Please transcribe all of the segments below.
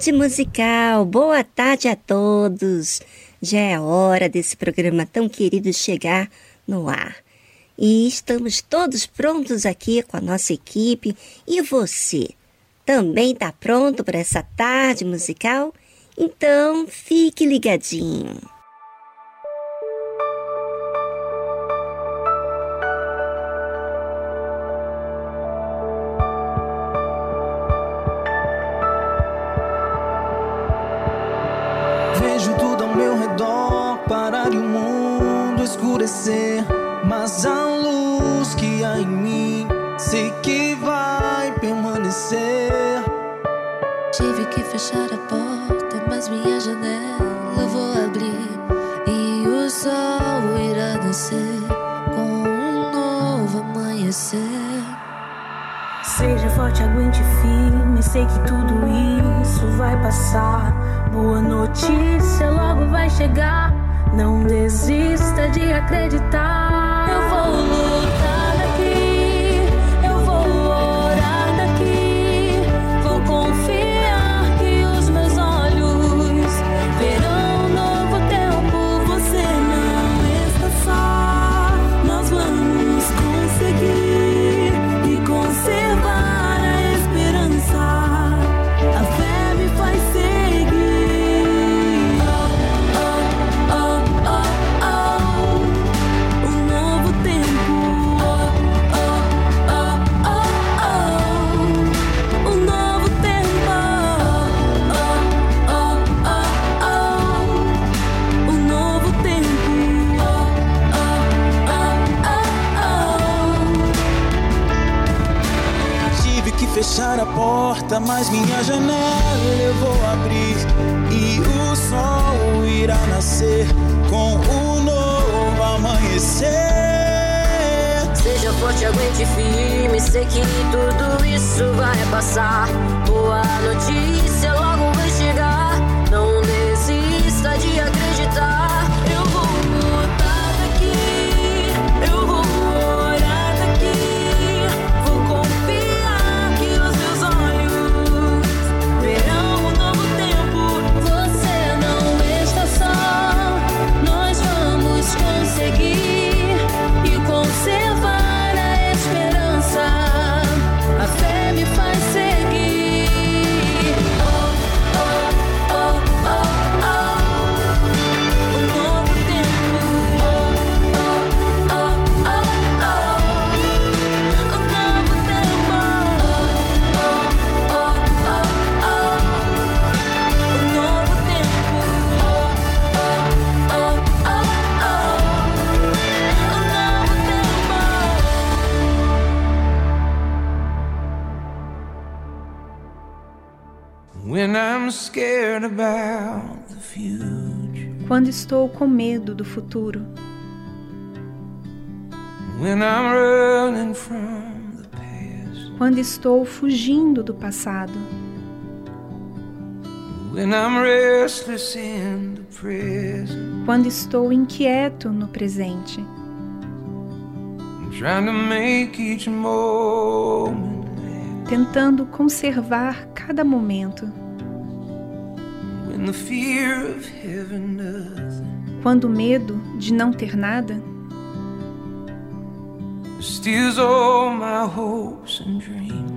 Tarde musical. Boa tarde a todos. Já é hora desse programa tão querido chegar no ar. E estamos todos prontos aqui com a nossa equipe. E você? Também está pronto para essa tarde musical? Então fique ligadinho. Escurecer, mas a luz que há em mim sei que vai permanecer. Tive que fechar a porta, mas minha janela vou abrir e o sol irá nascer com um novo amanhecer. Seja forte, aguente firme, sei que tudo isso vai passar. Boa notícia logo vai chegar. Não desista de acreditar. Porta, mas minha janela eu vou abrir e o sol irá nascer com o novo amanhecer. Seja forte, aguente firme, sei que tudo isso vai passar passar. Boa notícia logo vai chegar. Não desista de acreditar. Quando estou com medo do futuro, when I'm running from the past, quando estou fugindo do passado, when I'm restless in the present, quando estou inquieto no presente, I'm trying to make each moment last. tentando conservar cada momento, quando o medo de não ter nada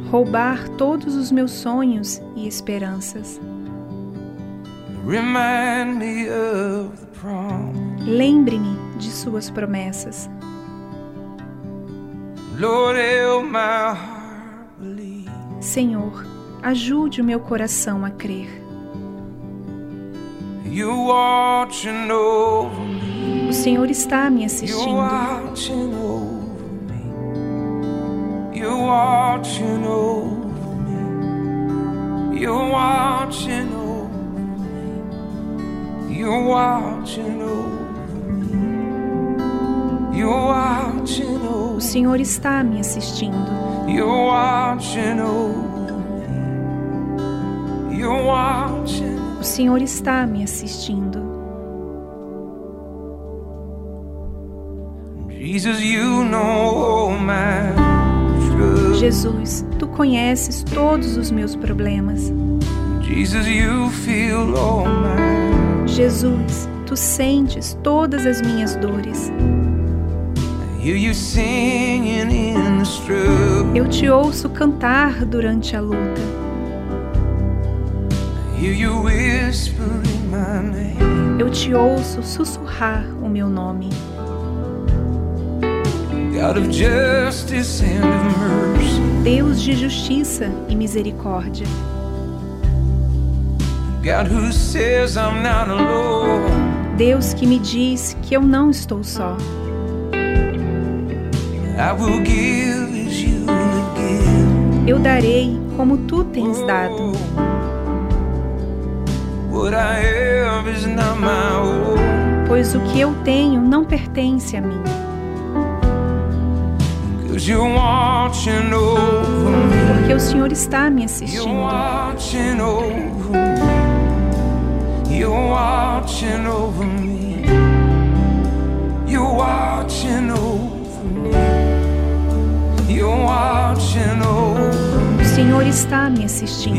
roubar todos os meus sonhos e esperanças. Remind me of the promise. Lembre-me de suas promessas. Senhor, ajude o meu coração a crer. O Senhor está me assistindo. O Senhor está me assistindo. You're watching over me. You're watching. O Senhor está me assistindo. Jesus, you know my. Jesus, tu conheces todos os meus problemas. Jesus, you feel all my. Jesus, tu sentes todas as minhas dores. Eu te ouço cantar durante a luta. Eu te ouço sussurrar o meu nome. Deus de justiça e misericórdia. Deus que me diz que eu não estou só. Eu darei como tu tens dado. Pois o que eu tenho não pertence a mim. Porque o Senhor está me assistindo. O Senhor está me assistindo.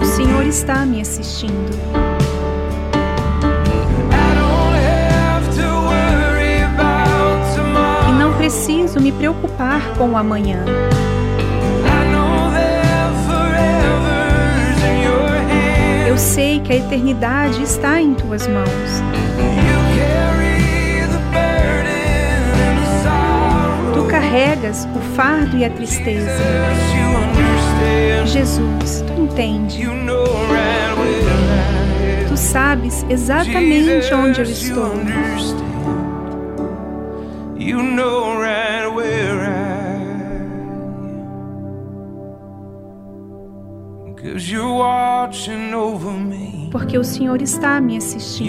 O Senhor está me assistindo. E não preciso me preocupar com o amanhã. Eu sei que a eternidade está em tuas mãos. O fardo e a tristeza. Jesus, tu entende. Tu sabes exatamente onde eu estou. porque o Senhor está me assistindo.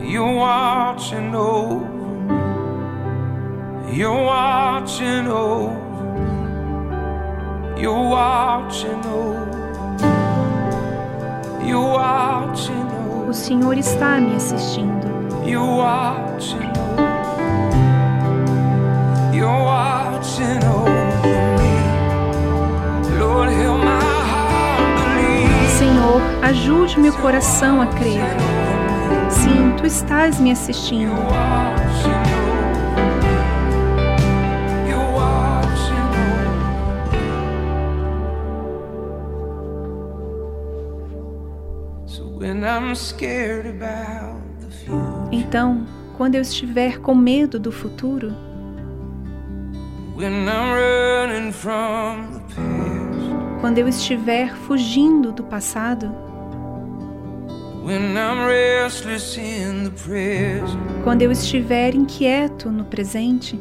You're watching over. You're watching over. You're watching over. You're watching over O Senhor está me assistindo. You're watching over You're watching over me. Lord, help my. Senhor, ajude meu coração a crer. Sim, tu estás me assistindo. Então, quando eu estiver com medo do futuro, quando eu estiver fugindo do passado, quando eu estiver inquieto no presente,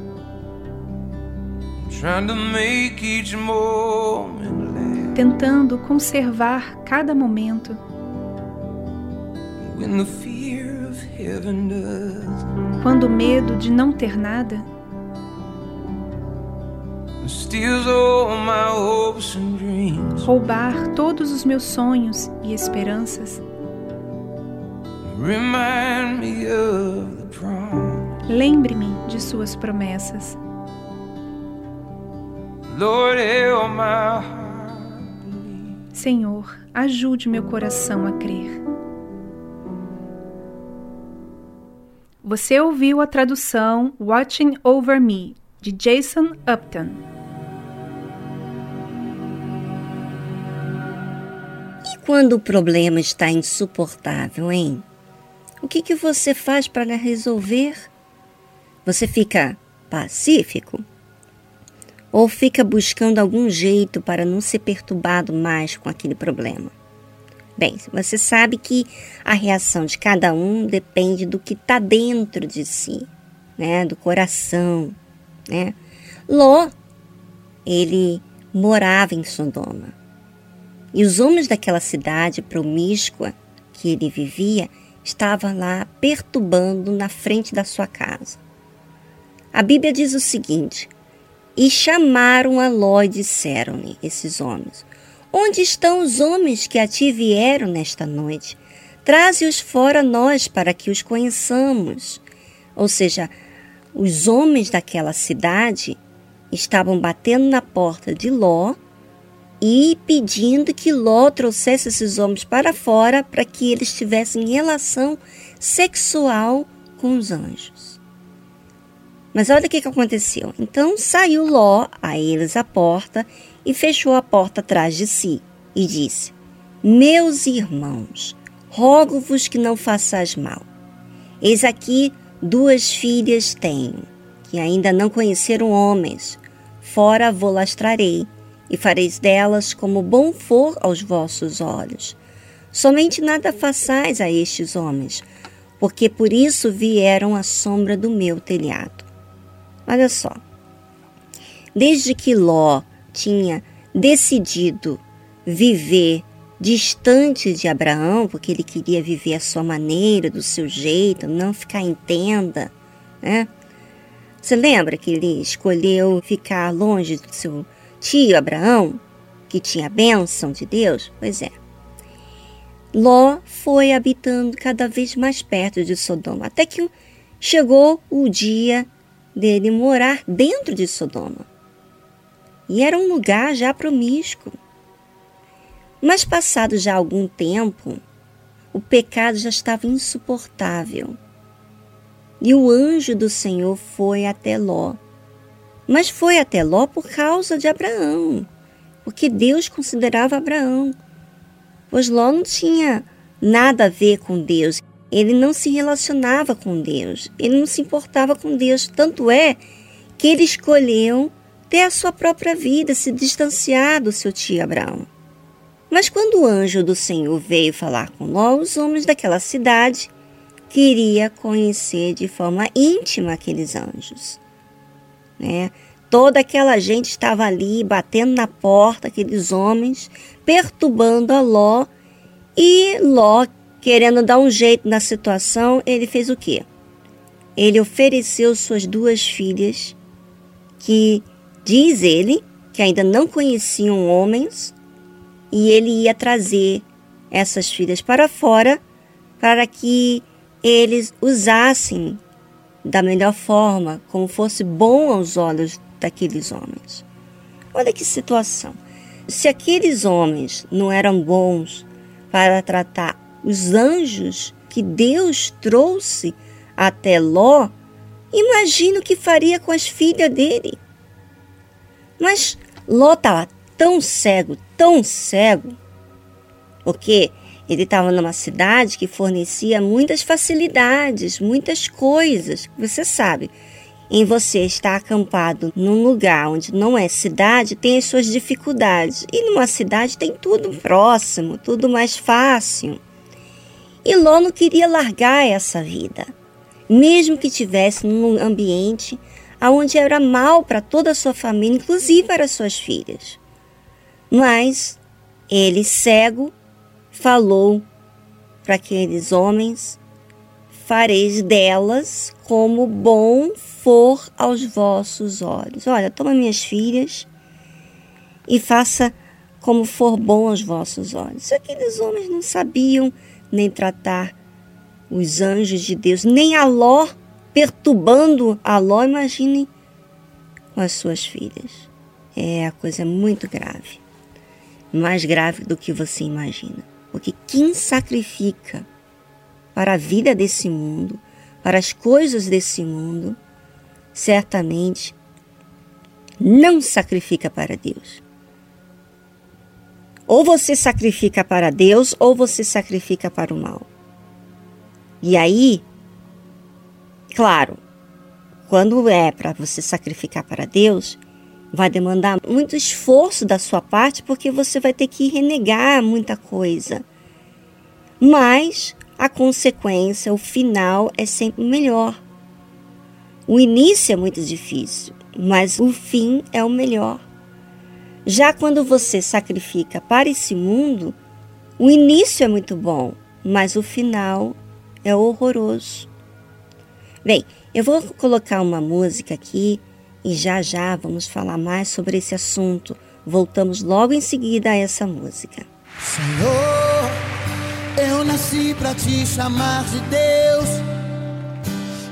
tentando conservar cada momento, quando o medo de não ter nada. Roubar todos os meus sonhos e esperanças, lembre-me de suas promessas. Senhor, ajude meu coração a crer. Você ouviu a tradução Watching Over Me, de Jason Upton. E quando o problema está insuportável, hein? O que, que você faz para resolver? Você fica pacífico? Ou fica buscando algum jeito para não ser perturbado mais com aquele problema? Bem, você sabe que a reação de cada um depende do que está dentro de si, né? Do coração, né? Ló, ele morava em Sodoma. E os homens daquela cidade promíscua que ele vivia estavam lá perturbando na frente da sua casa. A Bíblia diz o seguinte: E chamaram a Ló e disseram-lhe, esses homens: Onde estão os homens que a ti vieram nesta noite? Traze-os fora nós para que os conheçamos. Ou seja, os homens daquela cidade estavam batendo na porta de Ló e pedindo que Ló trouxesse esses homens para fora para que eles tivessem relação sexual com os anjos. Mas olha o que, que aconteceu. Então saiu Ló a eles à porta e fechou a porta atrás de si e disse: Meus irmãos, rogo-vos que não façais mal. Eis aqui duas filhas tenho, que ainda não conheceram homens. Fora vou lastrarei e fareis delas como bom for aos vossos olhos. Somente nada façais a estes homens, porque por isso vieram à sombra do meu telhado. Olha só. Desde que Ló tinha decidido viver distante de Abraão, porque ele queria viver a sua maneira, do seu jeito, não ficar em tenda, né? Você lembra que ele escolheu ficar longe do seu tio Abraão, que tinha a bênção de Deus? Pois é. Ló foi habitando cada vez mais perto de Sodoma, até que chegou o dia dele morar dentro de Sodoma. E era um lugar já promíscuo. Mas passado já algum tempo, o pecado já estava insuportável. E o anjo do Senhor foi até Ló. Mas foi até Ló por causa de Abraão, porque Deus considerava Abraão. Pois Ló não tinha nada a ver com Deus, ele não se relacionava com Deus, ele não se importava com Deus. Tanto é que ele escolheu ter a sua própria vida, se distanciar do seu tio Abraão. Mas quando o anjo do Senhor veio falar com Ló, os homens daquela cidade queria conhecer de forma íntima aqueles anjos. Né? Toda aquela gente estava ali batendo na porta, aqueles homens, perturbando a Ló. E Ló, querendo dar um jeito na situação, ele fez o quê? Ele ofereceu suas duas filhas, que diz ele que ainda não conheciam homens, e ele ia trazer essas filhas para fora para que eles usassem da melhor forma, como fosse bom aos olhos daqueles homens. Olha que situação. Se aqueles homens não eram bons para tratar os anjos que Deus trouxe até Ló, imagina o que faria com as filhas dele. Mas Ló estava tão cego, tão cego, porque ele estava numa cidade que fornecia muitas facilidades, muitas coisas. Você sabe, em você estar acampado num lugar onde não é cidade, tem as suas dificuldades. E numa cidade tem tudo próximo, tudo mais fácil. E Ló não queria largar essa vida, mesmo que tivesse num ambiente onde era mal para toda a sua família, inclusive para suas filhas. Mas ele, cego, falou para aqueles homens: Fareis delas como bom for aos vossos olhos. Olha, toma minhas filhas e faça como for bom aos vossos olhos. Aqueles homens não sabiam nem tratar os anjos de Deus, nem a Ló, perturbando a Ló, imaginem com as suas filhas. É a coisa muito grave. Mais grave do que você imagina. Porque quem sacrifica para a vida desse mundo, para as coisas desse mundo, certamente não sacrifica para Deus. Ou você sacrifica para Deus, ou você sacrifica para o mal. E aí, claro, quando é para você sacrificar para Deus, vai demandar muito esforço da sua parte, porque você vai ter que renegar muita coisa. Mas a consequência, o final é sempre melhor. O início é muito difícil, mas o fim é o melhor. Já quando você sacrifica para esse mundo, o início é muito bom, mas o final é horroroso. Bem, eu vou colocar uma música aqui e já já vamos falar mais sobre esse assunto. Voltamos logo em seguida a essa música. Senhor, eu nasci para te chamar de Deus.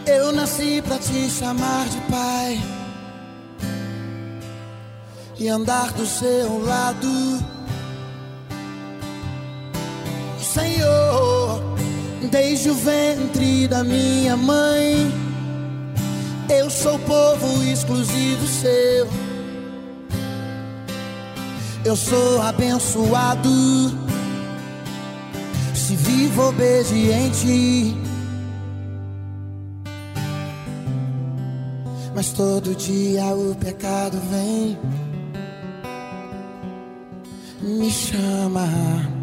Eu nasci para te chamar de Pai e andar do seu lado. Senhor, desde o ventre da minha mãe, eu sou povo exclusivo seu. Eu sou abençoado se vivo obediente. Mas todo dia o pecado vem, me chama.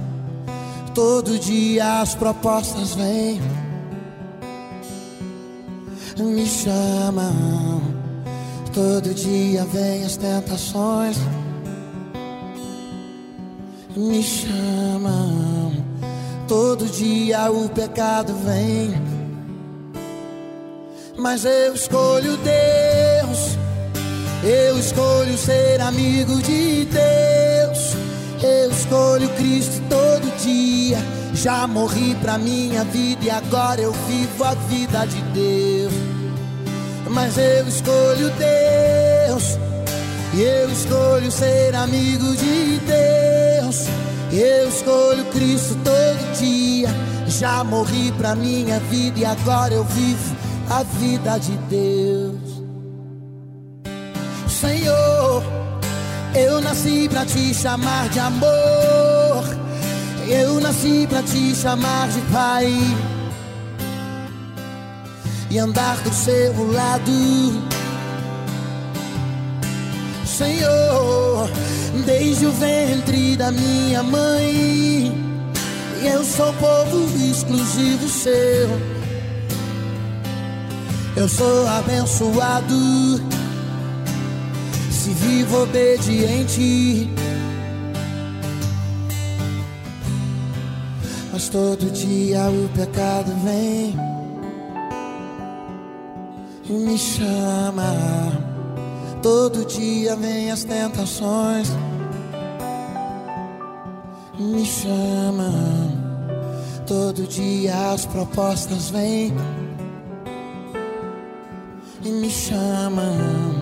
Todo dia as propostas vêm, me chamam. Todo dia vem as tentações, me chamam. Todo dia o pecado vem mas eu escolho Deus. Eu escolho ser amigo de Deus. Eu escolho Cristo todo dia. Já morri pra minha vida e agora eu vivo a vida de Deus. Mas eu escolho Deus. E eu escolho ser amigo de Deus. Eu escolho Cristo todo dia. Já morri pra minha vida e agora eu vivo a vida de Deus. Senhor, eu nasci para te chamar de amor. Eu nasci para te chamar de Pai e andar do seu lado. Senhor, desde o ventre da minha mãe, eu sou povo exclusivo seu eu sou abençoado se vivo obediente. Mas todo dia o pecado vem e me chama. Todo dia vem as tentações, me chama. Todo dia as propostas vêm e me chamam.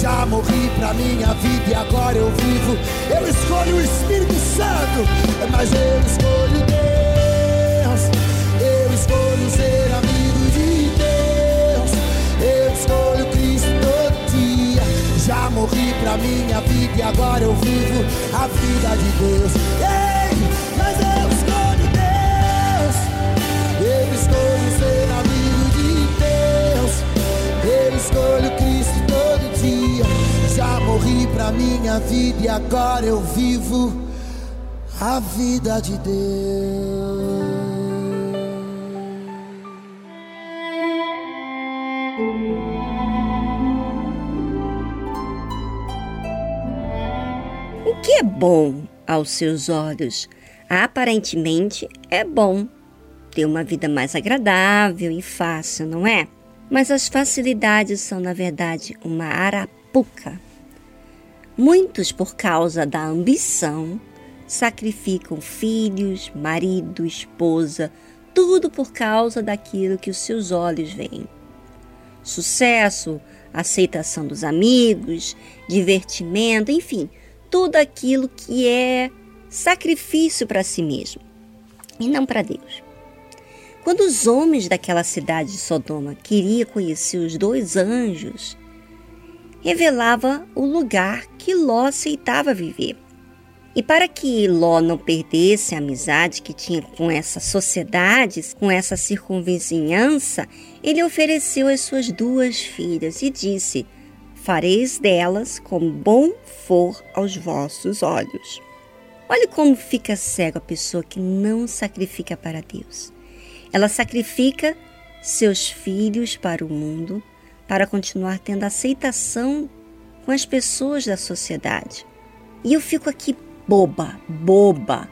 Já morri pra minha vida e agora eu vivo. Eu escolho o Espírito Santo, mas eu escolho Deus. Eu escolho ser amigo de Deus. Eu escolho Cristo todo dia. Já morri pra minha vida e agora eu vivo a vida de Deus. Ei, mas eu escolho Deus. Eu escolho ser amigo de Deus. Eu escolho Cristo. Já morri pra minha vida e agora eu vivo a vida de Deus. O que é bom aos seus olhos? Aparentemente é bom ter uma vida mais agradável e fácil, não é? Mas as facilidades são, na verdade, uma arapuca. Muitos, por causa da ambição, sacrificam filhos, marido, esposa, tudo por causa daquilo que os seus olhos veem. Sucesso, aceitação dos amigos, divertimento, enfim, tudo aquilo que é sacrifício para si mesmo e não para Deus. Quando os homens daquela cidade de Sodoma queriam conhecer os dois anjos, revelava o lugar que Ló aceitava viver. E para que Ló não perdesse a amizade que tinha com essa sociedade, com essa circunvizinhança, ele ofereceu as suas duas filhas e disse: Fareis delas como bom for aos vossos olhos. Olhe como fica cego a pessoa que não sacrifica para Deus. Ela sacrifica seus filhos para o mundo para continuar tendo aceitação com as pessoas da sociedade. E eu fico aqui boba, boba,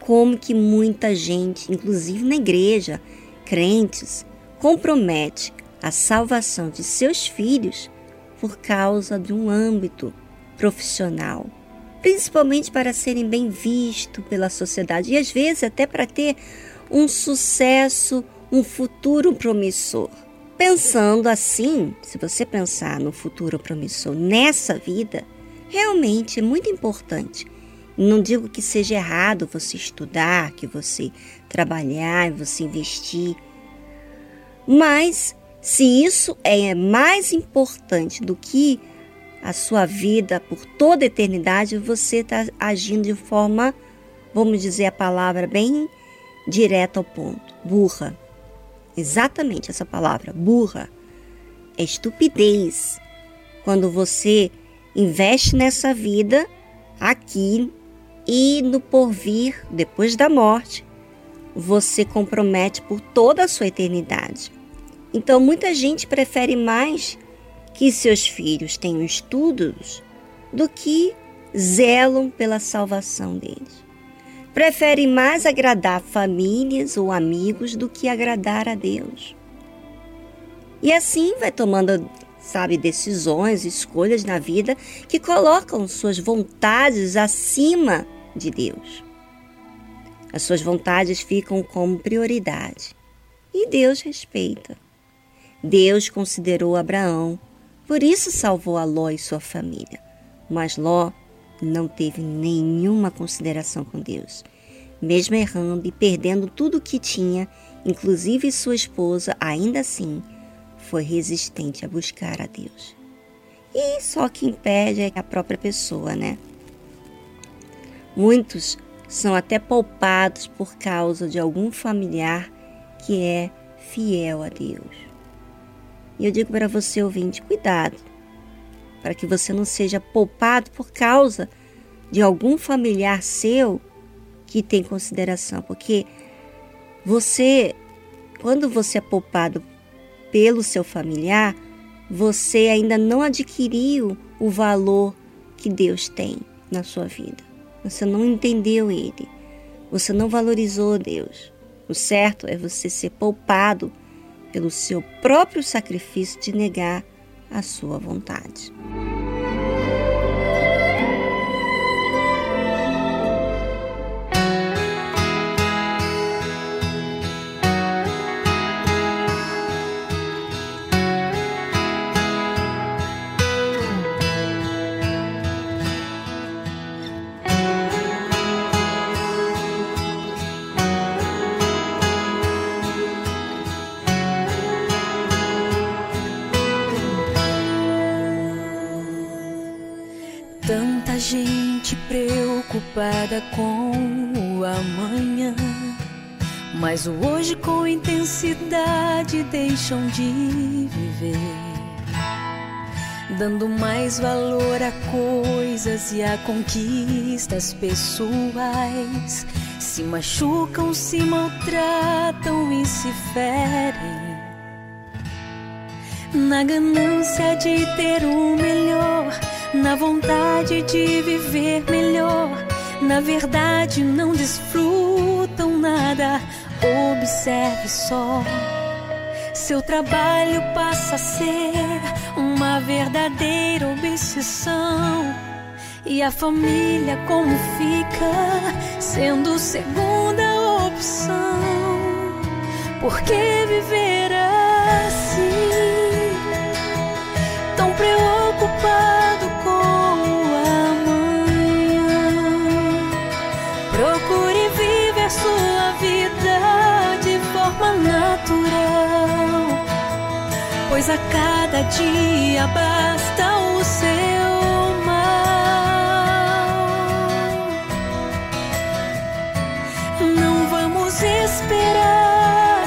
como que muita gente, inclusive na igreja, crentes, compromete a salvação de seus filhos por causa de um âmbito profissional, principalmente para serem bem vistos pela sociedade e às vezes até para ter um sucesso, um futuro promissor. Pensando assim, se você pensar no futuro promissor nessa vida, realmente é muito importante. Não digo que seja errado você estudar, que você trabalhar, você investir, mas se isso é mais importante do que a sua vida por toda a eternidade, você está agindo de forma, vamos dizer a palavra bem direta ao ponto, burra. Exatamente essa palavra, burra. É estupidez. Quando você investe nessa vida aqui e no porvir, depois da morte, você compromete por toda a sua eternidade. Então, muita gente prefere mais que seus filhos tenham estudos do que zelam pela salvação deles. Prefere mais agradar famílias ou amigos do que agradar a Deus. E assim vai tomando, sabe, decisões, escolhas na vida que colocam suas vontades acima de Deus. As suas vontades ficam como prioridade e Deus respeita. Deus considerou Abraão, por isso salvou a Ló e sua família. Mas Ló não teve nenhuma consideração com Deus. Mesmo errando e perdendo tudo o que tinha, inclusive sua esposa, ainda assim foi resistente a buscar a Deus. E só que impede é a própria pessoa, né? Muitos são até poupados por causa de algum familiar que é fiel a Deus. E eu digo para você, ouvinte, cuidado, para que você não seja poupado por causa de algum familiar seu que tem consideração, porque você, quando você é poupado pelo seu familiar, você ainda não adquiriu o valor que Deus tem na sua vida. Você não entendeu ele. Você não valorizou Deus. O certo é você ser poupado pelo seu próprio sacrifício de negar a sua vontade. Deixam de viver, dando mais valor a coisas e a conquistas pessoais. Se machucam, se maltratam e se ferem. Na ganância de ter o melhor, na vontade de viver melhor na verdade não desfrutam nada. Observe só. Seu trabalho passa a ser uma verdadeira obsessão. E a família como fica sendo segunda opção? Por que viver assim? Tão preocupado pois a cada dia basta o seu mal. Não vamos esperar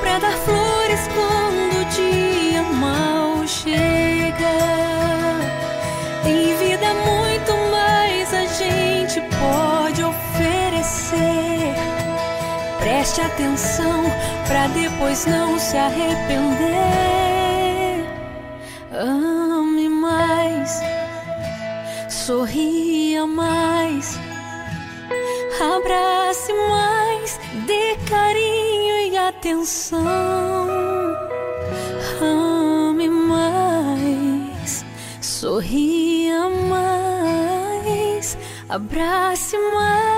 para dar flores quando o dia mal chega. Em vida, muito mais a gente pode oferecer. Preste atenção pra depois não se arrepender. Ame mais, sorria mais, abrace mais, dê carinho e atenção. Ame mais, sorria mais, abrace mais.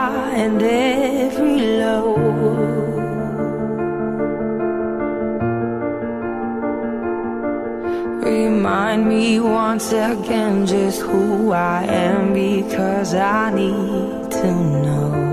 and every low. Remind me once again just who I am because I need to know.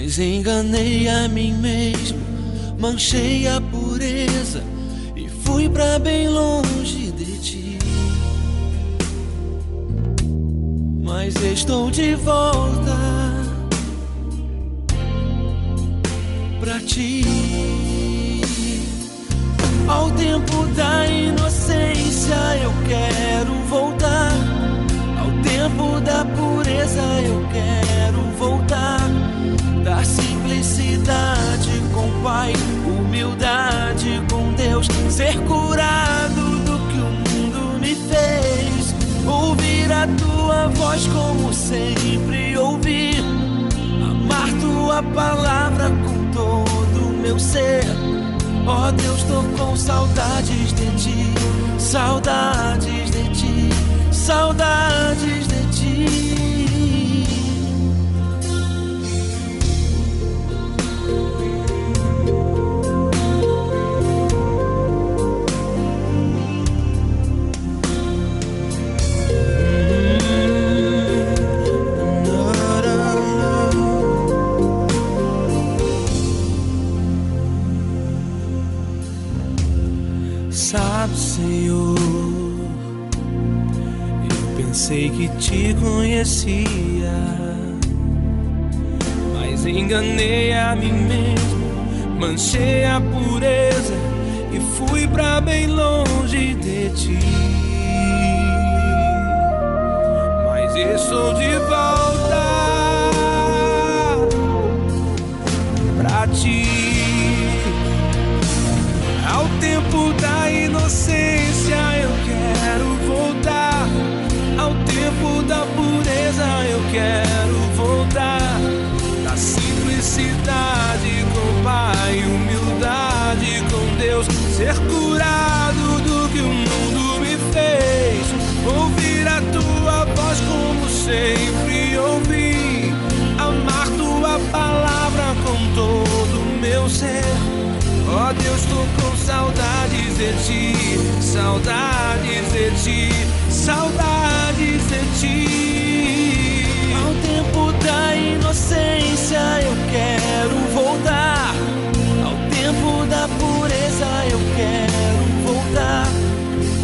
Mas enganei a mim mesmo, manchei a pureza e fui pra bem longe de ti. Mas estou de volta pra ti. Ao tempo da inocência eu quero voltar. Ao tempo da pureza eu quero voltar. Da simplicidade com o Pai, humildade com Deus, ser curado do que o mundo me fez. Ouvir a tua voz como sempre ouvi. Amar tua palavra com todo o meu ser. Ó oh Deus, tô com saudades de ti, saudades de ti, saudades de ti. Pensei que te conhecia, mas enganei a mim mesmo, manchei a pureza e fui pra bem longe de ti. Mas estou de volta pra ti. Ao tempo da inocência quero voltar. Da simplicidade com Pai, humildade com Deus. Ser curado do que o mundo me fez. Ouvir a tua voz como sempre ouvi. Amar tua palavra com todo o meu ser. Ó oh Deus, tô com saudades de ti, saudades de ti, saudades de ti. Inocência eu quero voltar. Ao tempo da pureza eu quero voltar.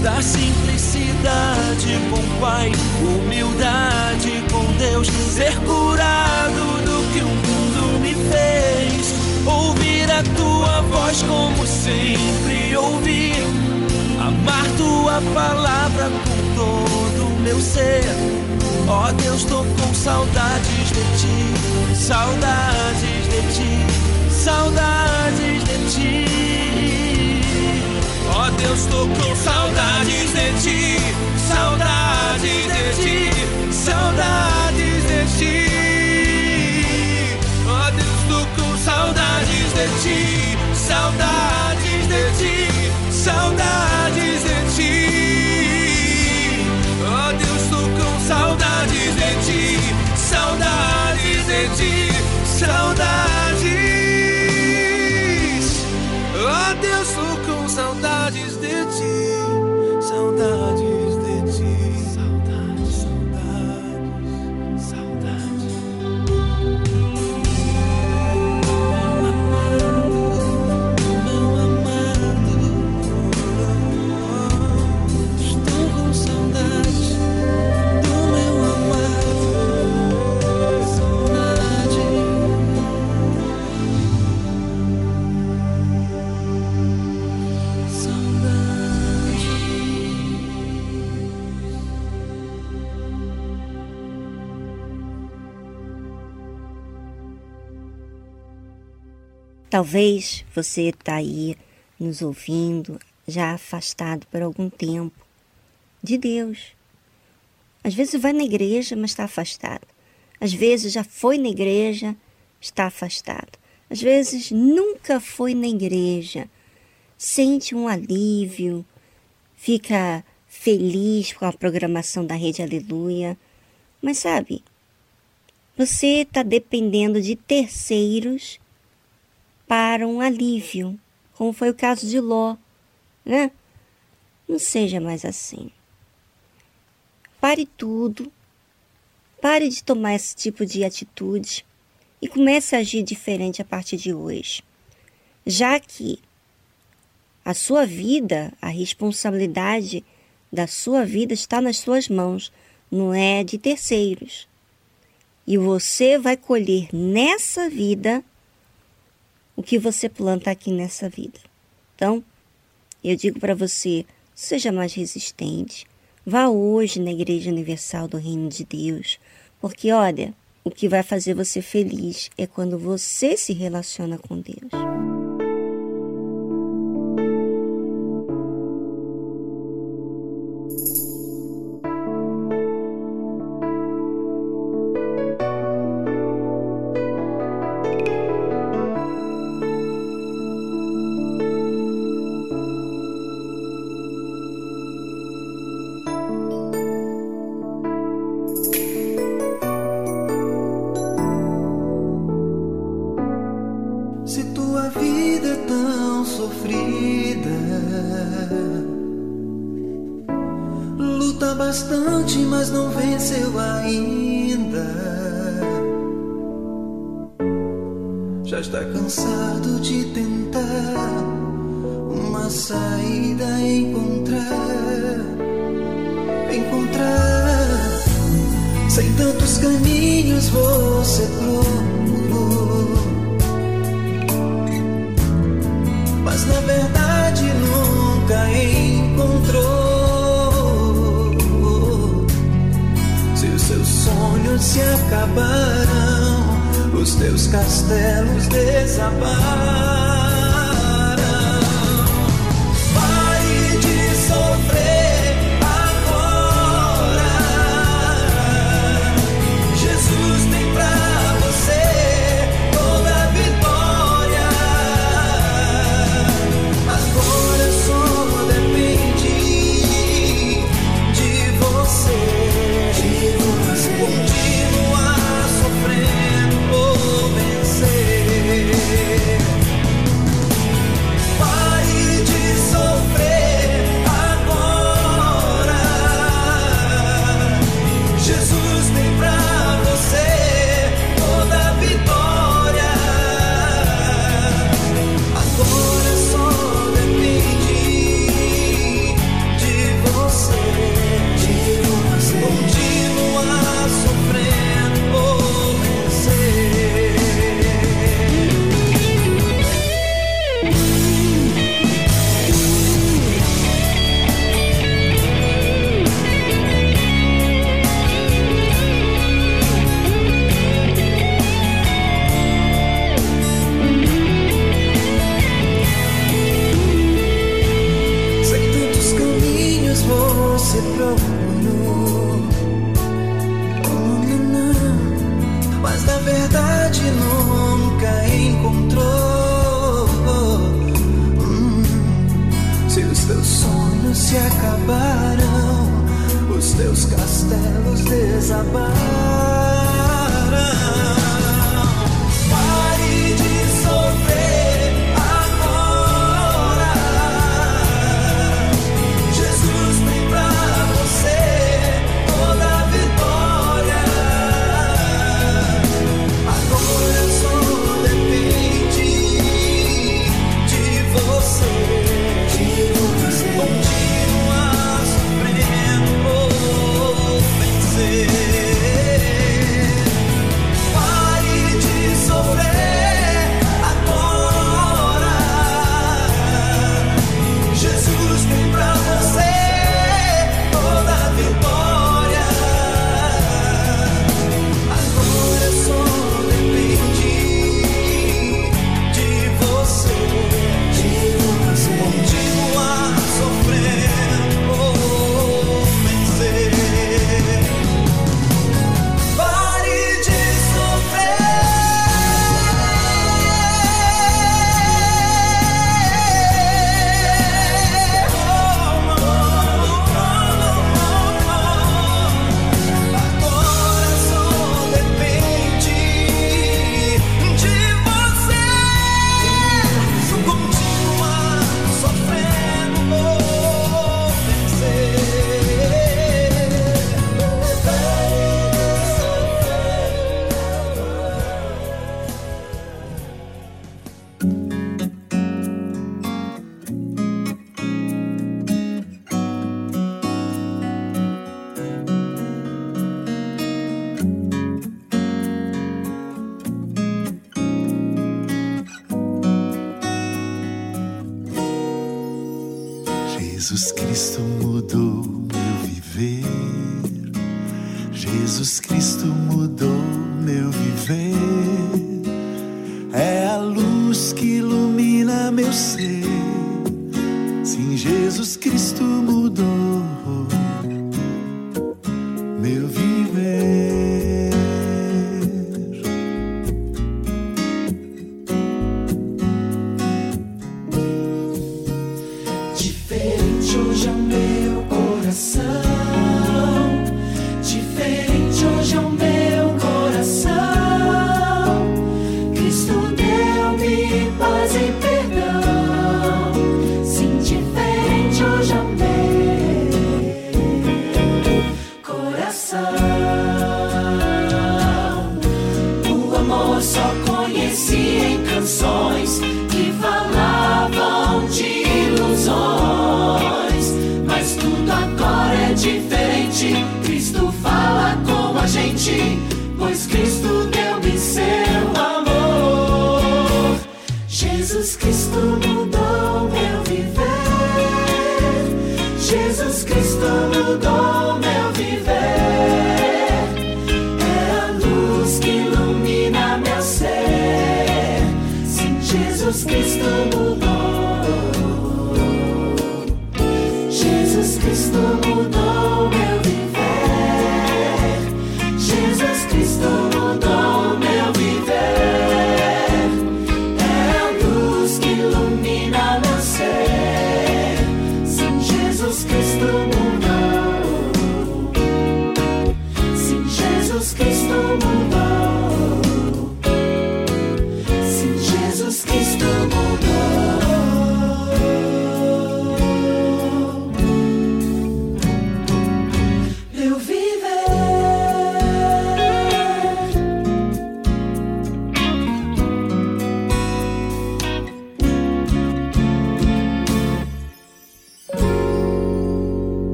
Da simplicidade com Pai, humildade com Deus, ser curado do que o mundo me fez. Ouvir a tua voz como sempre ouvi. Amar tua palavra com todo o meu ser. Ó oh Deus, tô com saudades de ti, saudades de ti, saudades de ti. Ó oh Deus, tô com saudades de ti, saudades Talvez você está aí nos ouvindo, já afastado por algum tempo de Deus. Às vezes vai na igreja, mas está afastado. Às vezes já foi na igreja, está afastado. Às vezes nunca foi na igreja, sente um alívio, fica feliz com a programação da Rede Aleluia. Mas sabe, você está dependendo de terceiros para um alívio, como foi o caso de Ló, né? Não seja mais assim. Pare tudo, pare de tomar esse tipo de atitude e comece a agir diferente a partir de hoje. Já que a sua vida, a responsabilidade da sua vida está nas suas mãos, não é de terceiros. E você vai colher nessa vida o que você planta aqui nessa vida. Então, eu digo para você, seja mais resistente. Vá hoje na Igreja Universal do Reino de Deus, porque olha, o que vai fazer você feliz é quando você se relaciona com Deus. saída encontrar, encontrar. Sem tantos caminhos você procurou, mas na verdade nunca encontrou. Se os seus sonhos se acabaram, os teus castelos desabaram. se acabarão, os teus castelos desabaram.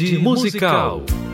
Tarde musical.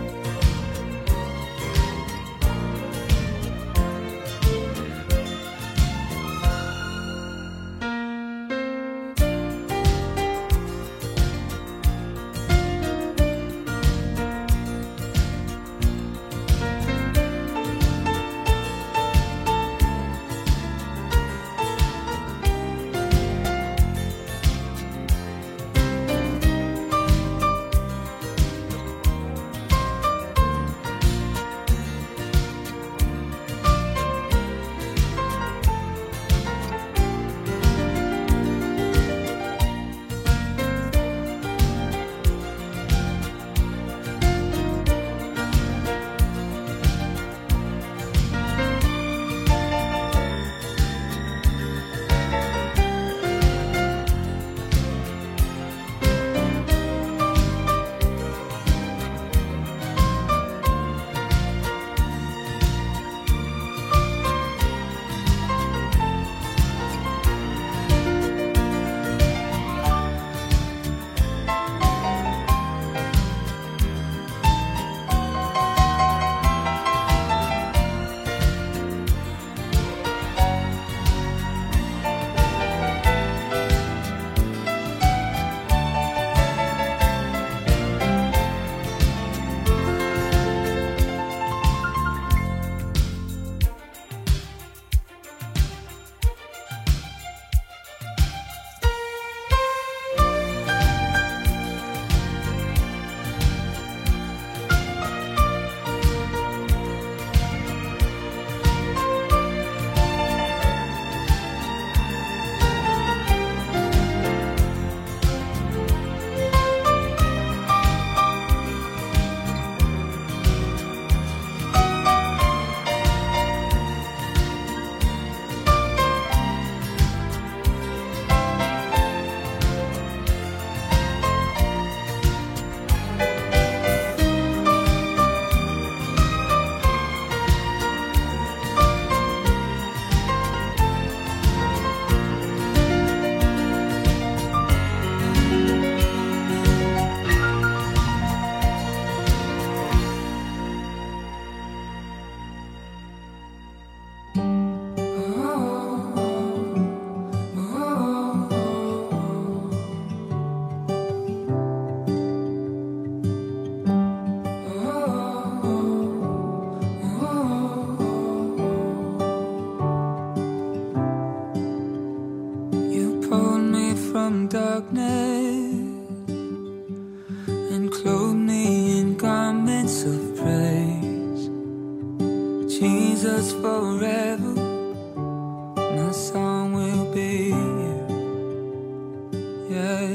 yeah.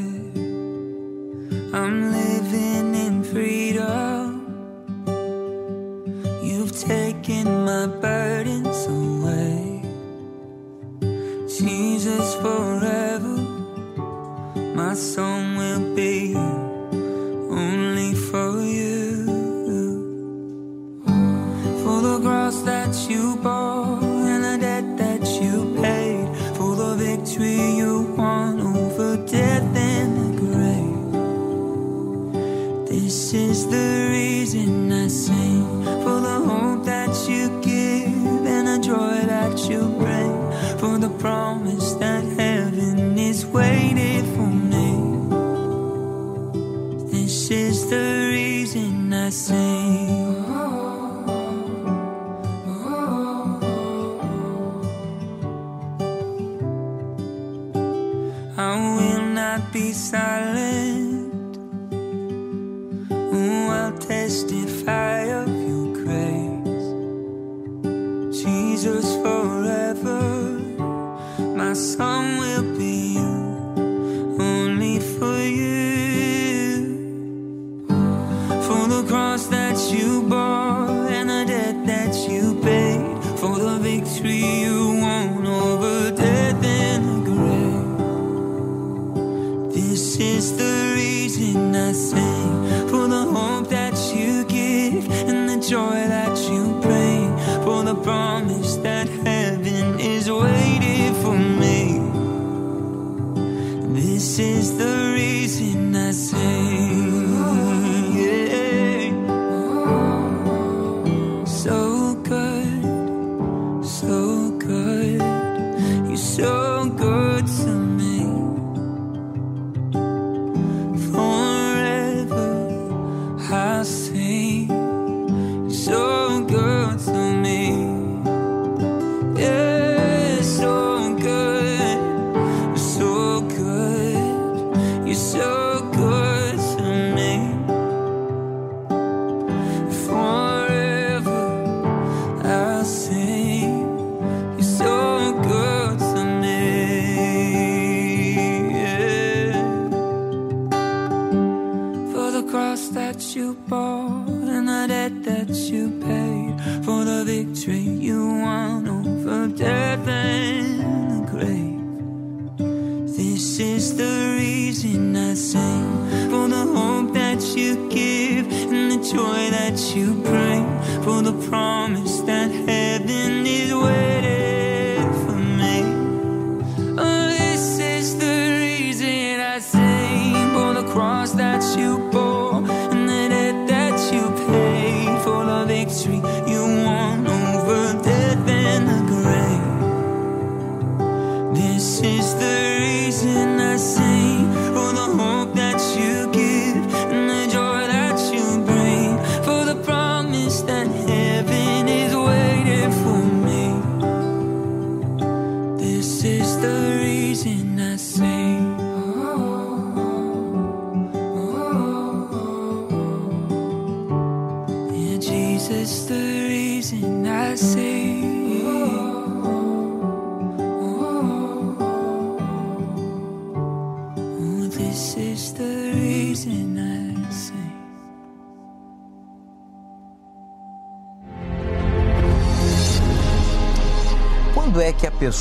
I'm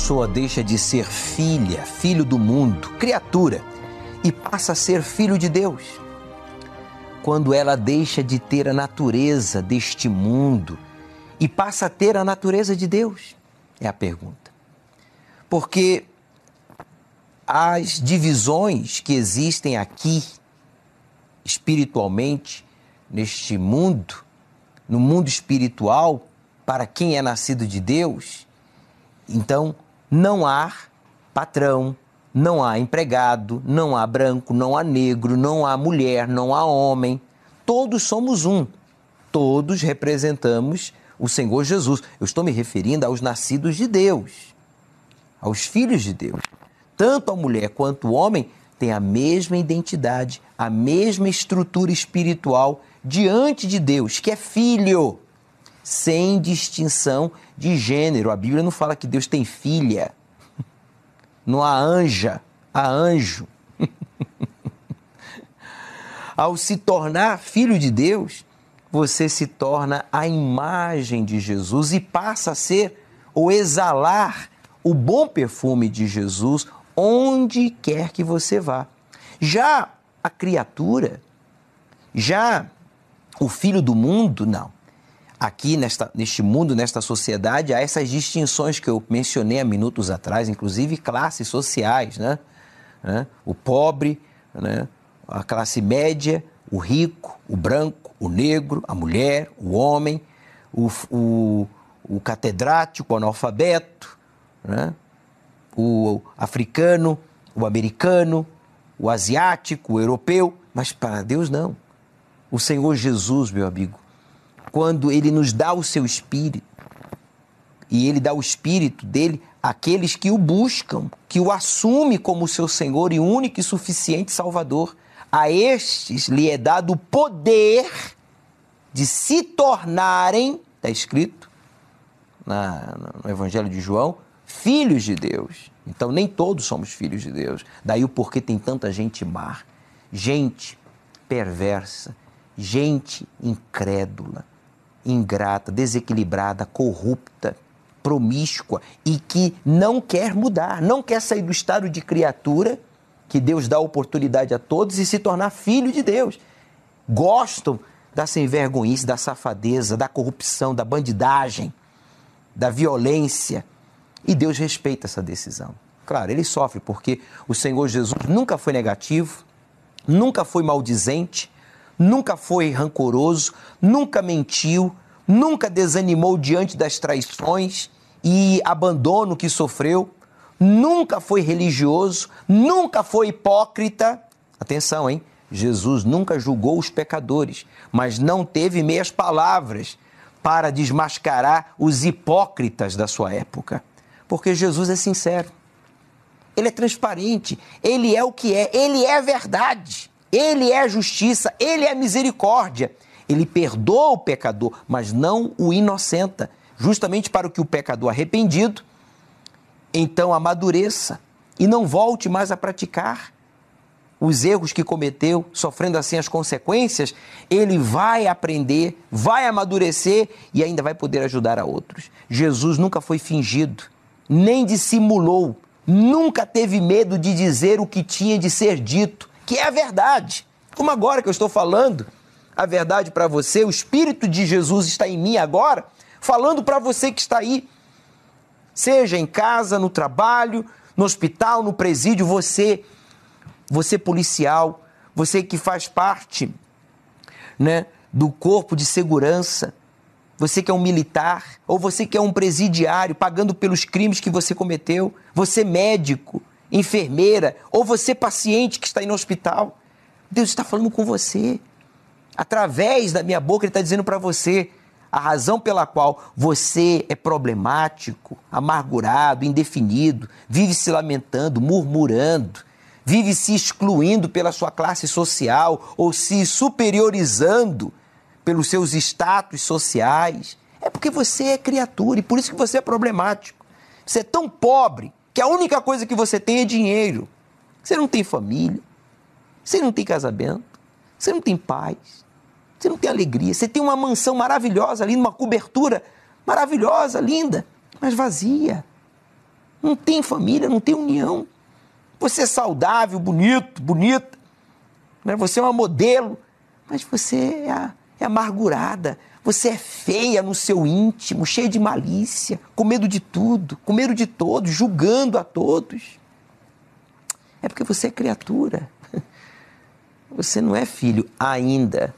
pessoa deixa de ser filha, filho do mundo, criatura, e passa a ser filho de Deus. Quando ela deixa de ter a natureza deste mundo e passa a ter a natureza de Deus? É a pergunta. Porque as divisões que existem aqui, espiritualmente, neste mundo, no mundo espiritual, para quem é nascido de Deus, então não há patrão, não há empregado, não há branco, não há negro, não há mulher, não há homem. Todos somos um. Todos representamos o Senhor Jesus. Eu estou me referindo aos nascidos de Deus, aos filhos de Deus. Tanto a mulher quanto o homem têm a mesma identidade, a mesma estrutura espiritual diante de Deus, que é filho sem distinção de gênero. A Bíblia não fala que Deus tem filha, não há anja, há anjo. Ao se tornar filho de Deus, você se torna a imagem de Jesus e passa a ser ou exalar o bom perfume de Jesus onde quer que você vá. Já a criatura, já o filho do mundo, não. Aqui nesta, neste mundo, nesta sociedade, há essas distinções que eu mencionei há minutos atrás, inclusive classes sociais, né? né? O pobre, né? a classe média, o rico, o branco, o negro, a mulher, o homem, o, o, o catedrático, o analfabeto, né? o africano, o americano, o asiático, o europeu, mas para Deus não. O Senhor Jesus, meu amigo, quando ele nos dá o seu espírito, e ele dá o espírito dele àqueles que o buscam, que o assume como seu Senhor e único e suficiente Salvador. A estes lhe é dado o poder de se tornarem, está escrito na, no Evangelho de João, filhos de Deus. Então nem todos somos filhos de Deus. Daí o porquê tem tanta gente má, gente perversa, gente incrédula, ingrata, desequilibrada, corrupta, promíscua e que não quer mudar, não quer sair do estado de criatura que Deus dá oportunidade a todos e se tornar filho de Deus. Gostam da sem vergonhice, da safadeza, da corrupção, da bandidagem, da violência, e Deus respeita essa decisão. Claro, ele sofre porque o Senhor Jesus nunca foi negativo, nunca foi maldizente, nunca foi rancoroso, nunca mentiu, nunca desanimou diante das traições e abandono que sofreu, nunca foi religioso, nunca foi hipócrita. Atenção, hein? Jesus nunca julgou os pecadores, mas não teve meias palavras para desmascarar os hipócritas da sua época porque Jesus é sincero. Ele é transparente, ele é o que é, ele é verdade, ele é justiça, ele é misericórdia. Ele perdoa o pecador, mas não o inocenta, justamente para que o pecador arrependido então amadureça e não volte mais a praticar os erros que cometeu, sofrendo assim as consequências, ele vai aprender, vai amadurecer e ainda vai poder ajudar a outros. Jesus nunca foi fingido nem dissimulou, nunca teve medo de dizer o que tinha de ser dito, que é a verdade. Como agora que eu estou falando a verdade para você, o Espírito de Jesus está em mim agora, falando para você que está aí, seja em casa, no trabalho, no hospital, no presídio, você, você policial, você que faz parte, né, do corpo de segurança, você que é um militar, ou você que é um presidiário pagando pelos crimes que você cometeu, você médico, enfermeira, ou você paciente que está no hospital. Deus está falando com você. Através da minha boca, Ele está dizendo para você a razão pela qual você é problemático, amargurado, indefinido, vive se lamentando, murmurando, vive se excluindo pela sua classe social ou se superiorizando pelos seus status sociais. É porque você é criatura e por isso que você é problemático. Você é tão pobre que a única coisa que você tem é dinheiro. Você não tem família, você não tem casamento, você não tem paz, você não tem alegria. Você tem uma mansão maravilhosa ali, uma cobertura maravilhosa, linda, mas vazia. Não tem família, não tem união. Você é saudável, bonito, bonita. Né? Você é uma modelo, mas você é é amargurada, você é feia no seu íntimo, cheia de malícia, com medo de tudo, com medo de todos, julgando a todos. É porque você é criatura. Você não é filho ainda.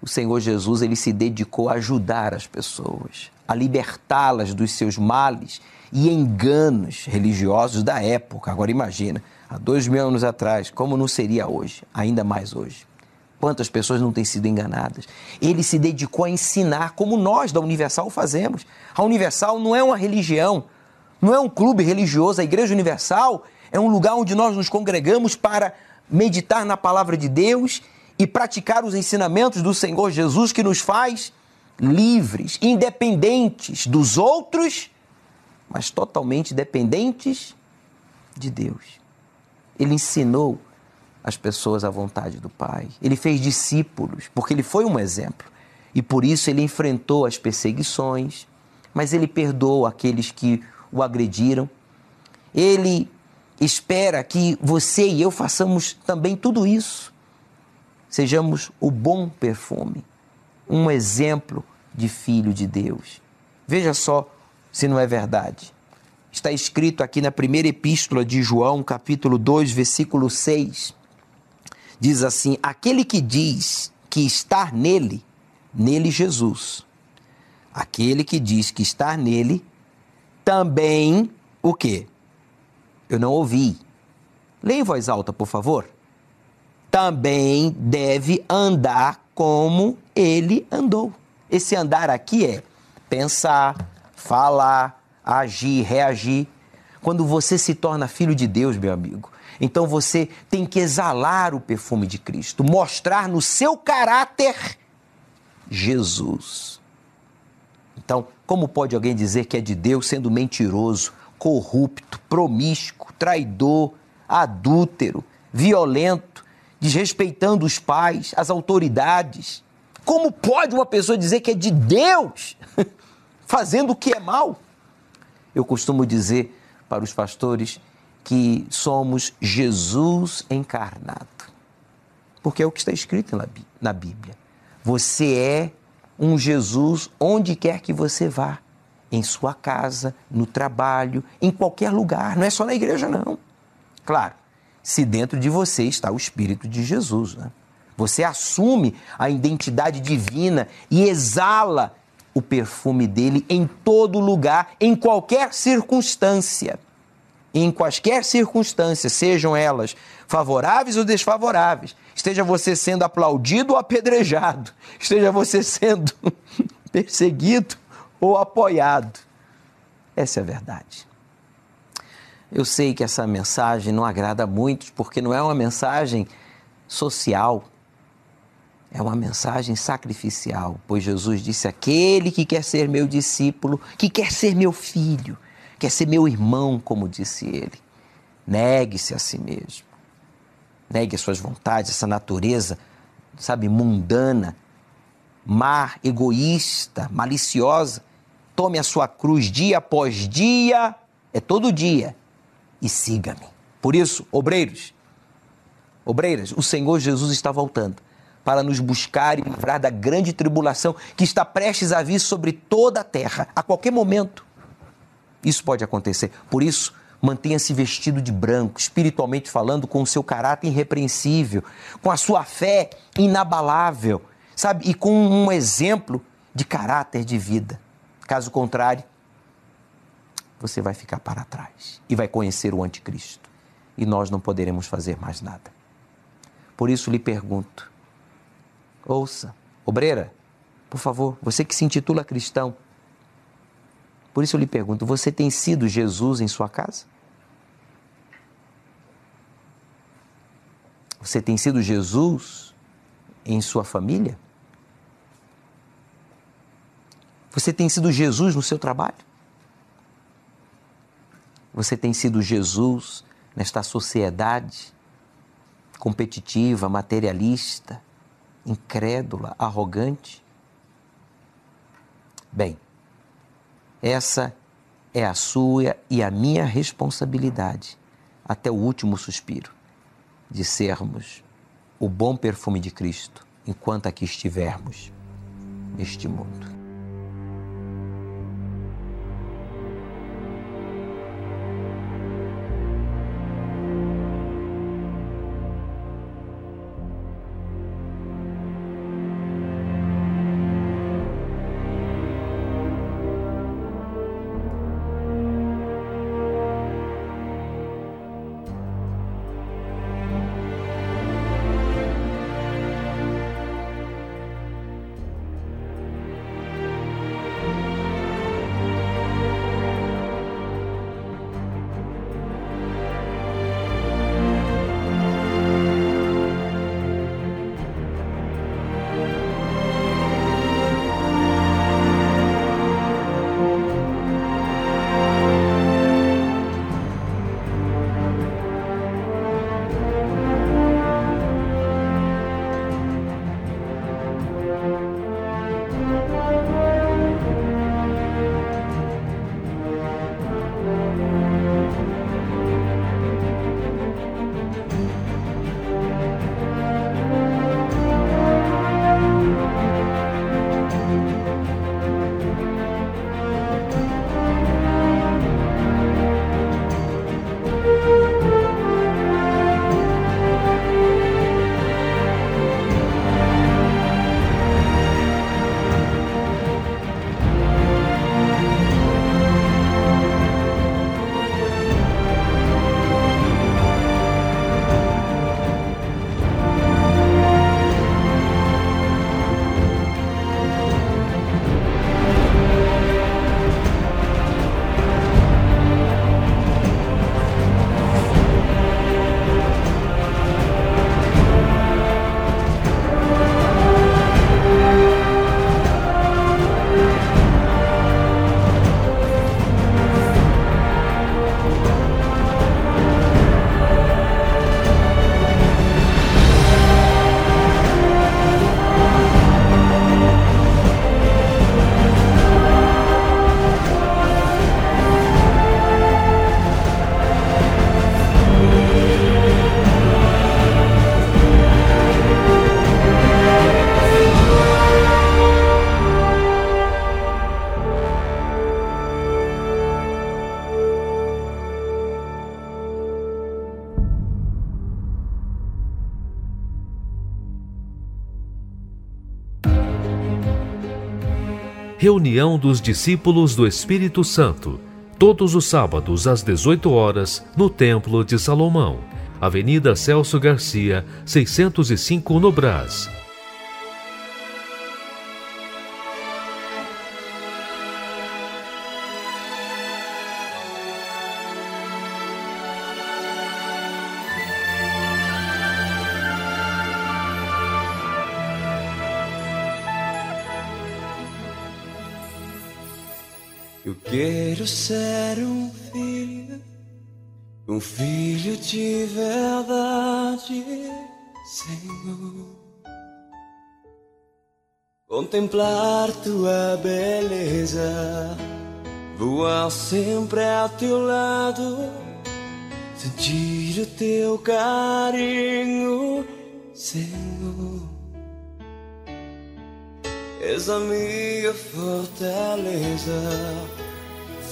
O Senhor Jesus ele se dedicou a ajudar as pessoas, a libertá-las dos seus males e enganos religiosos da época. Agora imagina, há dois mil anos atrás, como não seria hoje, ainda mais hoje. Quantas pessoas não têm sido enganadas? Ele se dedicou a ensinar, como nós da Universal fazemos. A Universal não é uma religião, não é um clube religioso. A Igreja Universal é um lugar onde nós nos congregamos para meditar na palavra de Deus e praticar os ensinamentos do Senhor Jesus que nos faz livres, independentes dos outros, mas totalmente dependentes de Deus. Ele ensinou as pessoas à vontade do Pai. Ele fez discípulos, porque ele foi um exemplo. E por isso ele enfrentou as perseguições, mas ele perdoou aqueles que o agrediram. Ele espera que você e eu façamos também tudo isso. Sejamos o bom perfume, um exemplo de filho de Deus. Veja só se não é verdade. Está escrito aqui na primeira epístola de João, capítulo 2, versículo 6. Diz assim: Aquele que diz que está nele, nele Jesus. Aquele que diz que está nele, também o quê? Eu não ouvi. Leia em voz alta, por favor. Também deve andar como ele andou. Esse andar aqui é pensar, falar, agir, reagir. Quando você se torna filho de Deus, meu amigo, então você tem que exalar o perfume de Cristo, mostrar no seu caráter Jesus. Então, como pode alguém dizer que é de Deus sendo mentiroso, corrupto, promíscuo, traidor, adúltero, violento, desrespeitando os pais, as autoridades? Como pode uma pessoa dizer que é de Deus fazendo o que é mal? Eu costumo dizer para os pastores que somos Jesus encarnado. Porque é o que está escrito na Bíblia. Você é um Jesus onde quer que você vá. Em sua casa, no trabalho, em qualquer lugar. Não é só na igreja, não. Claro, se dentro de você está o Espírito de Jesus. Né? Você assume a identidade divina e exala o perfume dele em todo lugar, em qualquer circunstância em quaisquer circunstâncias, sejam elas favoráveis ou desfavoráveis, esteja você sendo aplaudido ou apedrejado, esteja você sendo perseguido ou apoiado. Essa é a verdade. Eu sei que essa mensagem não agrada a muitos, porque não é uma mensagem social, é uma mensagem sacrificial, pois Jesus disse: aquele que quer ser meu discípulo, que quer ser meu filho, quer ser meu irmão, como disse ele. Negue-se a si mesmo. Negue as suas vontades, essa natureza, sabe, mundana, má, egoísta, maliciosa. Tome a sua cruz dia após dia, é todo dia, e siga-me. Por isso, obreiros, obreiras, o Senhor Jesus está voltando para nos buscar e livrar da grande tribulação que está prestes a vir sobre toda a terra, a qualquer momento. Isso pode acontecer. Por isso, mantenha-se vestido de branco, espiritualmente falando, com o seu caráter irrepreensível, com a sua fé inabalável, sabe? E com um exemplo de caráter de vida. Caso contrário, você vai ficar para trás e vai conhecer o anticristo. E nós não poderemos fazer mais nada. Por isso lhe pergunto: ouça, obreira, por favor, você que se intitula cristão, por isso eu lhe pergunto: você tem sido Jesus em sua casa? Você tem sido Jesus em sua família? Você tem sido Jesus no seu trabalho? Você tem sido Jesus nesta sociedade competitiva, materialista, incrédula, arrogante? Bem, essa é a sua e a minha responsabilidade, até o último suspiro, de sermos o bom perfume de Cristo enquanto aqui estivermos neste mundo. Reunião dos discípulos do Espírito Santo, todos os sábados às 18 horas, no Templo de Salomão, Avenida Celso Garcia, 605 no Brás. Ser um filho, um filho de verdade, Senhor. Contemplar tua beleza, voar sempre ao teu lado, sentir o teu carinho, Senhor. És a minha fortaleza.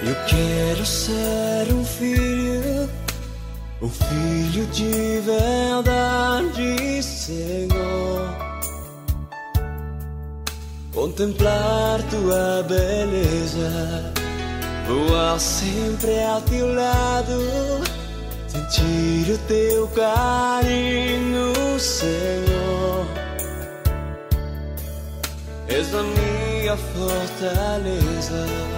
Eu quero ser um filho, um filho de verdade, Senhor. Contemplar tua beleza, voar sempre ao teu lado, sentir o teu carinho, Senhor. És a minha fortaleza.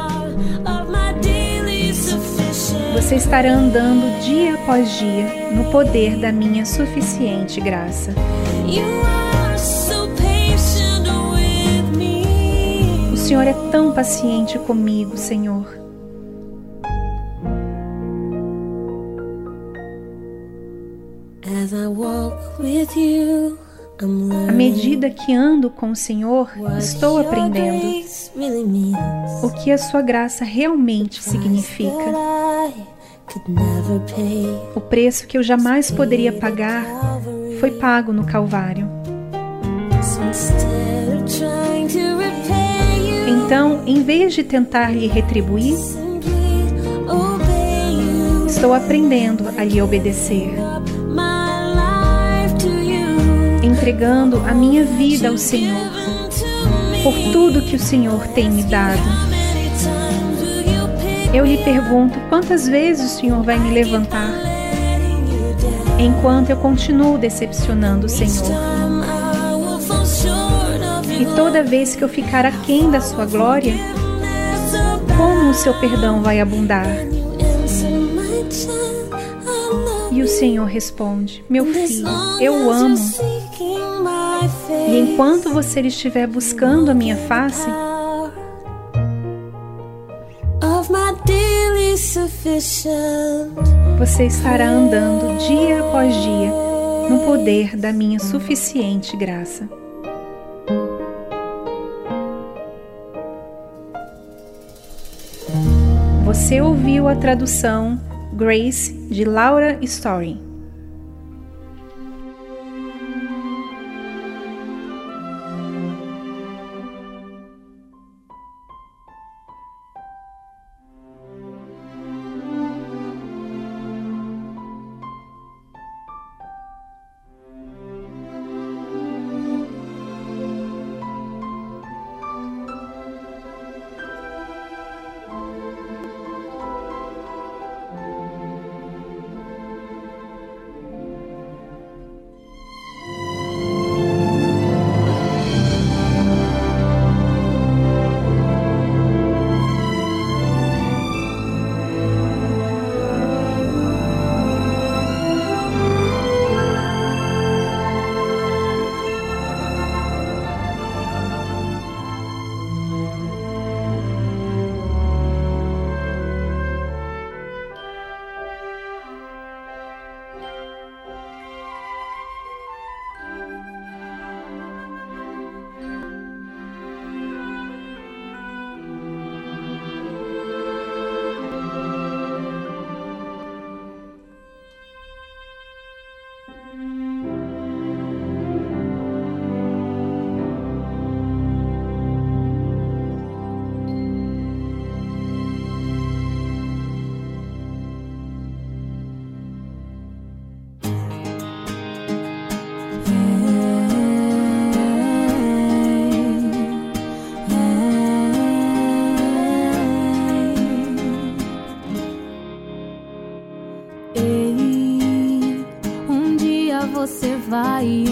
você estará andando dia após dia no poder da minha suficiente graça. O Senhor é tão paciente comigo, Senhor. À medida que ando com o Senhor, estou aprendendo o que a sua graça realmente significa. O preço que eu jamais poderia pagar foi pago no Calvário. Então, em vez de tentar lhe retribuir, estou aprendendo a lhe obedecer. Entregando a minha vida ao Senhor, por tudo que o Senhor tem me dado. Eu lhe pergunto quantas vezes o Senhor vai me levantar, enquanto eu continuo decepcionando o Senhor. E toda vez que eu ficar aquém da sua glória, como o seu perdão vai abundar? E o Senhor responde: Meu filho, eu o amo. E enquanto você estiver buscando a minha face, você estará andando dia após dia no poder da minha suficiente graça. Você ouviu a tradução Grace de Laura Story. I.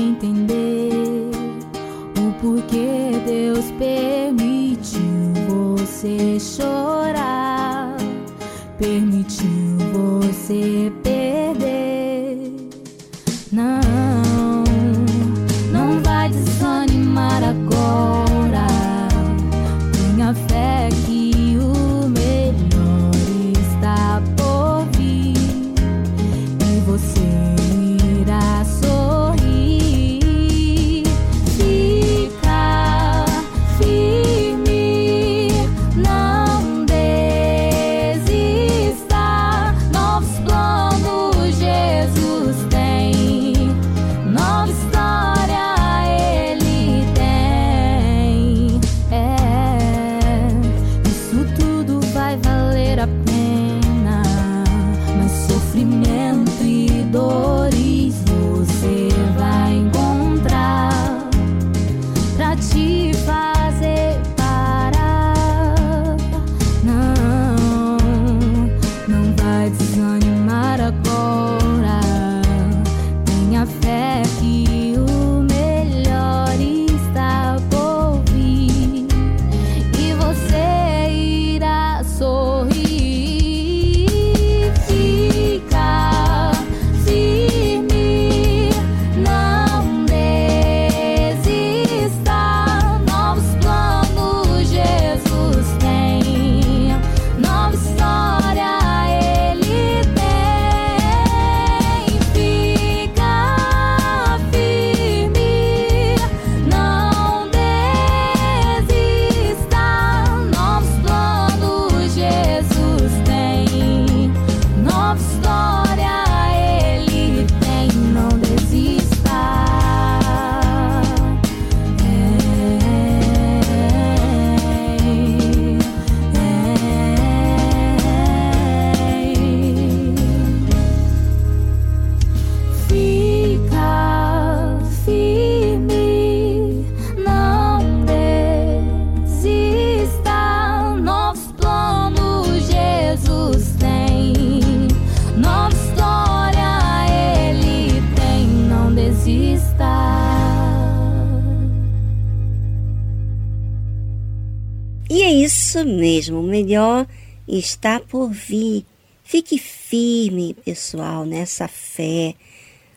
está por vir. Fique firme, pessoal, nessa fé.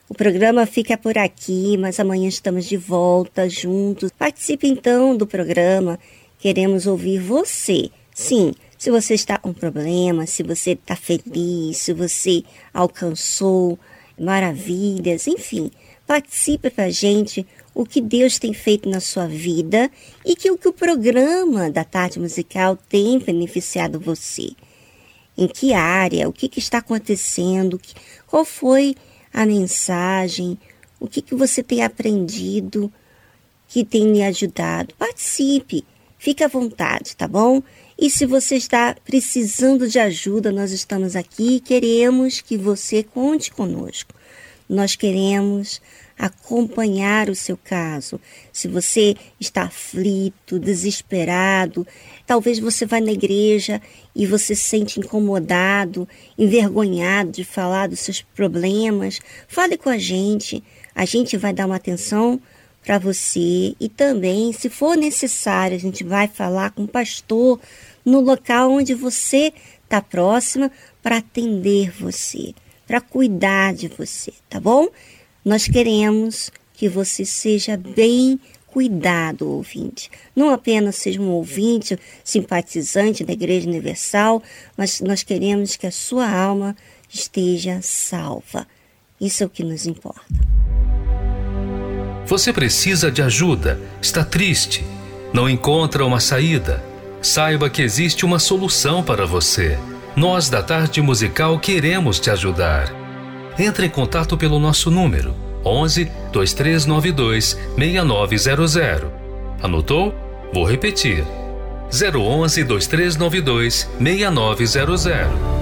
O programa fica por aqui, mas amanhã estamos de volta juntos. Participe então do programa. Queremos ouvir você. Sim, se você está com problema, se você está feliz, se você alcançou maravilhas, enfim, participe com a gente o que Deus tem feito na sua vida e que o que o programa da tarde musical tem beneficiado você. Em que área? O que, que está acontecendo? Qual foi a mensagem? O que, que você tem aprendido que tem lhe ajudado? Participe, fique à vontade, tá bom? E se você está precisando de ajuda, nós estamos aqui e queremos que você conte conosco. Nós queremos acompanhar o seu caso. Se você está aflito, desesperado, talvez você vá na igreja e você se sente incomodado, envergonhado de falar dos seus problemas, fale com a gente. A gente vai dar uma atenção para você e também, se for necessário, a gente vai falar com o pastor no local onde você está próxima para atender você, para cuidar de você, tá bom? Nós queremos que você seja bem cuidado, ouvinte. Não apenas seja um ouvinte, simpatizante da Igreja Universal, mas nós queremos que a sua alma esteja salva. Isso é o que nos importa. Você precisa de ajuda, está triste, não encontra uma saída. Saiba que existe uma solução para você. Nós da Tarde Musical queremos te ajudar. Entre em contato pelo nosso número 11 2392 6900. Anotou? Vou repetir. 011 2392 6900.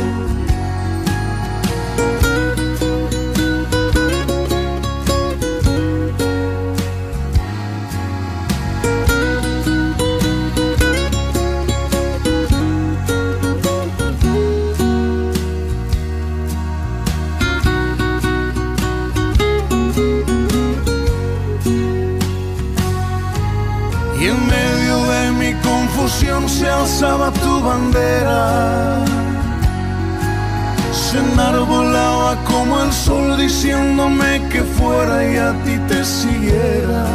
Diciéndome que fuera y a ti te siguiera.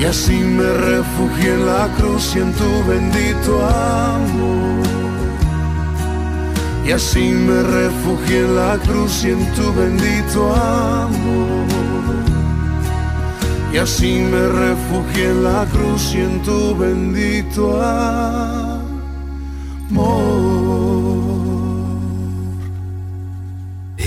Y así me refugié en la cruz y en tu bendito amor. Y así me refugié en la cruz y en tu bendito amor. Y así me refugié en la cruz y en tu bendito amor.